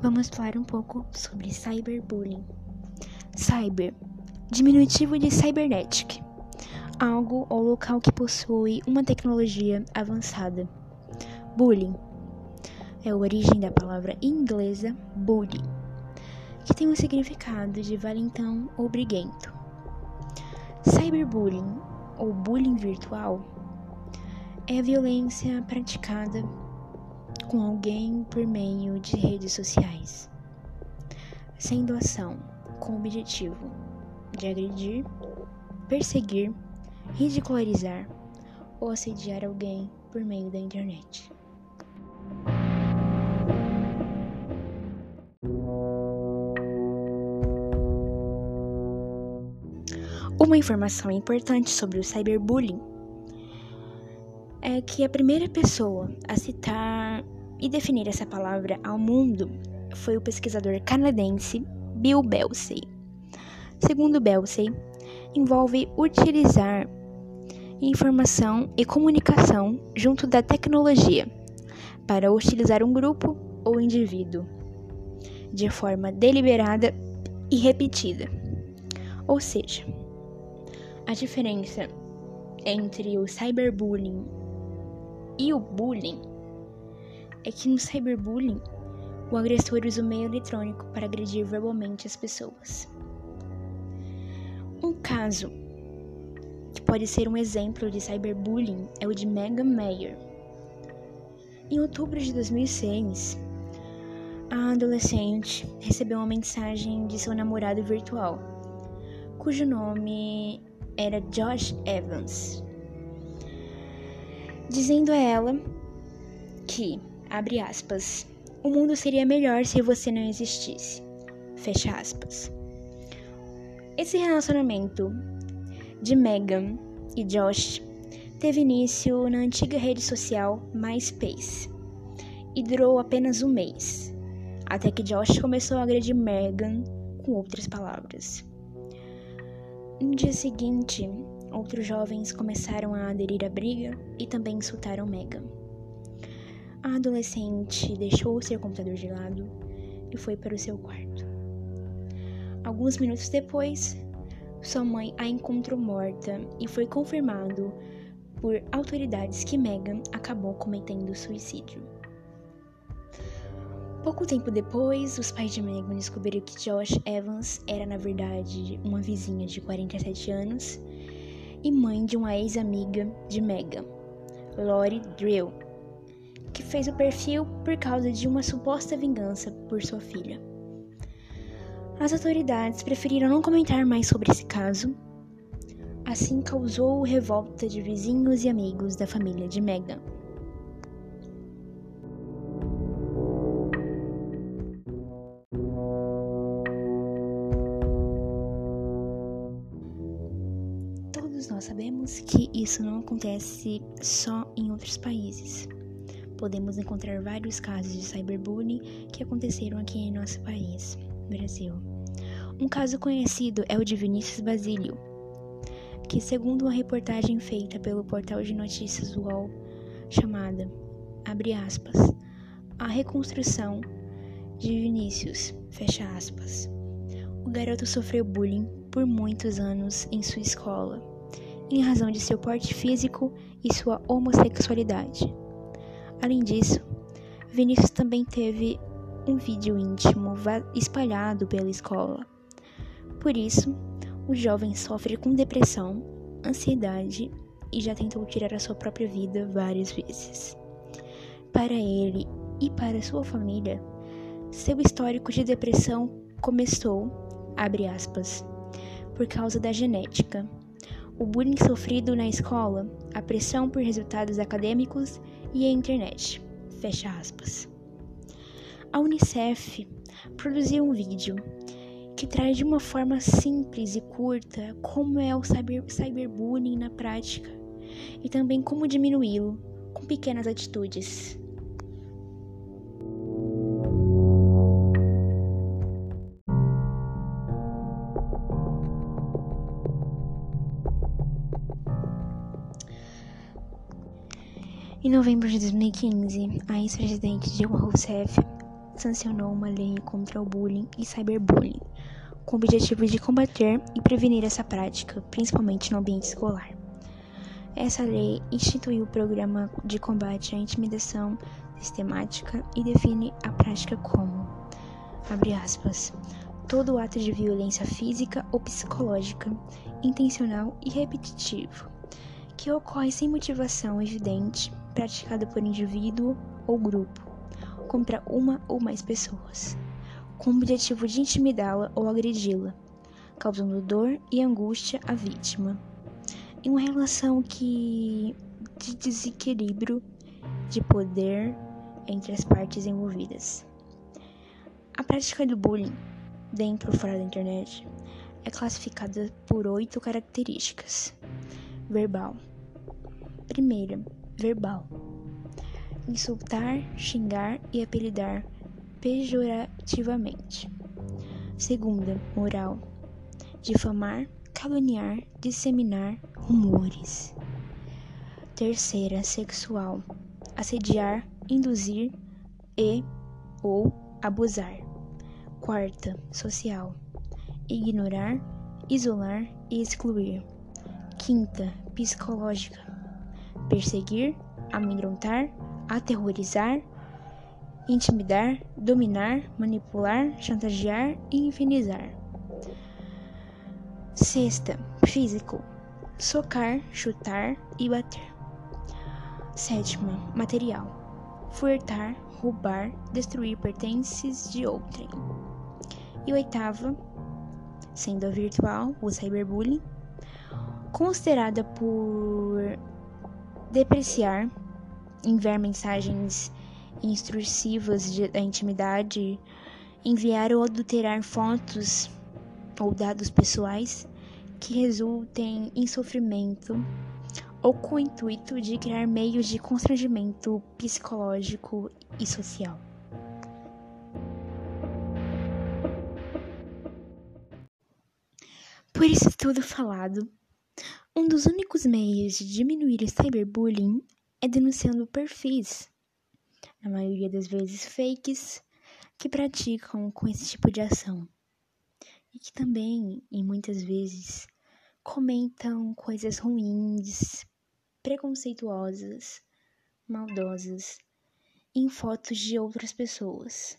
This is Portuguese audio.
vamos falar um pouco sobre cyberbullying. Cyber, diminutivo de cybernetic, algo ou local que possui uma tecnologia avançada. Bullying é a origem da palavra inglesa bully, que tem o significado de valentão ou briguento. Cyberbullying ou bullying virtual é a violência praticada com alguém por meio de redes sociais, sendo ação com o objetivo de agredir, perseguir, ridicularizar ou assediar alguém por meio da internet. Uma informação importante sobre o cyberbullying é que a primeira pessoa a citar e definir essa palavra ao mundo foi o pesquisador canadense Bill Belsey. Segundo Belsey, envolve utilizar informação e comunicação junto da tecnologia para utilizar um grupo ou indivíduo de forma deliberada e repetida. Ou seja, a diferença entre o cyberbullying e o bullying é que no cyberbullying o agressor usa o meio eletrônico para agredir verbalmente as pessoas. Um caso que pode ser um exemplo de cyberbullying é o de Megan Mayer. Em outubro de 2006, a adolescente recebeu uma mensagem de seu namorado virtual, cujo nome era Josh Evans, dizendo a ela que, abre aspas, o mundo seria melhor se você não existisse. Fecha aspas. Esse relacionamento de Megan e Josh teve início na antiga rede social MySpace e durou apenas um mês, até que Josh começou a agredir Megan com outras palavras. No dia seguinte, outros jovens começaram a aderir à briga e também insultaram Megan. A adolescente deixou seu computador de lado e foi para o seu quarto. Alguns minutos depois, sua mãe a encontrou morta e foi confirmado por autoridades que Megan acabou cometendo suicídio. Pouco tempo depois, os pais de Megan descobriram que Josh Evans era, na verdade, uma vizinha de 47 anos e mãe de uma ex-amiga de Megan, Lori Drill, que fez o perfil por causa de uma suposta vingança por sua filha. As autoridades preferiram não comentar mais sobre esse caso, assim causou revolta de vizinhos e amigos da família de Megan. Todos nós sabemos que isso não acontece só em outros países. Podemos encontrar vários casos de cyberbullying que aconteceram aqui em nosso país, Brasil. Um caso conhecido é o de Vinícius Basílio, que, segundo uma reportagem feita pelo portal de notícias UOL, chamada, abre aspas, a reconstrução de Vinícius, fecha aspas. O garoto sofreu bullying por muitos anos em sua escola, em razão de seu porte físico e sua homossexualidade. Além disso, Vinícius também teve um vídeo íntimo espalhado pela escola. Por isso, o jovem sofre com depressão, ansiedade e já tentou tirar a sua própria vida várias vezes. Para ele e para sua família, seu histórico de depressão começou, abre aspas, por causa da genética. O bullying sofrido na escola, a pressão por resultados acadêmicos e a internet. Fecha aspas. A Unicef produziu um vídeo que traz de uma forma simples e curta como é o cyber, cyberbullying na prática e também como diminuí-lo com pequenas atitudes. Em novembro de 2015, a ex-presidente Dilma Rousseff sancionou uma lei contra o bullying e cyberbullying, com o objetivo de combater e prevenir essa prática, principalmente no ambiente escolar. Essa lei instituiu o programa de combate à intimidação sistemática e define a prática como, abre aspas, todo ato de violência física ou psicológica, intencional e repetitivo, que ocorre sem motivação evidente, praticado por indivíduo ou grupo, contra uma ou mais pessoas, com o objetivo de intimidá-la ou agredi-la, causando dor e angústia à vítima em uma relação que de desequilíbrio de poder entre as partes envolvidas. A prática do bullying, dentro ou fora da internet, é classificada por oito características. Verbal. Primeira, verbal. Insultar, xingar e apelidar pejorativamente. Segunda, moral. Difamar, caluniar, disseminar rumores. Terceira, sexual. Assediar, induzir e ou abusar. Quarta, social. Ignorar, isolar e excluir. Quinta, psicológica. Perseguir, amedrontar, aterrorizar, intimidar, dominar, manipular, chantagear e infinizar. Sexta, físico: socar, chutar e bater. Sétima, material: furtar, roubar, destruir pertences de outrem. E oitava, sendo a virtual, o cyberbullying, considerada por depreciar, enviar mensagens instrutivas da intimidade, enviar ou adulterar fotos ou dados pessoais que resultem em sofrimento ou com o intuito de criar meios de constrangimento psicológico e social. Por isso tudo falado, um dos únicos meios de diminuir o cyberbullying é denunciando perfis, na maioria das vezes fakes, que praticam com esse tipo de ação e que também, e muitas vezes, comentam coisas ruins, preconceituosas, maldosas em fotos de outras pessoas.